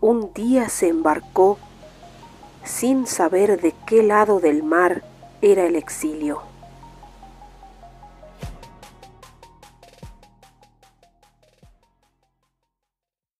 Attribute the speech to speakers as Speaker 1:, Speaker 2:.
Speaker 1: un día se embarcó sin saber de qué lado del mar era el exilio.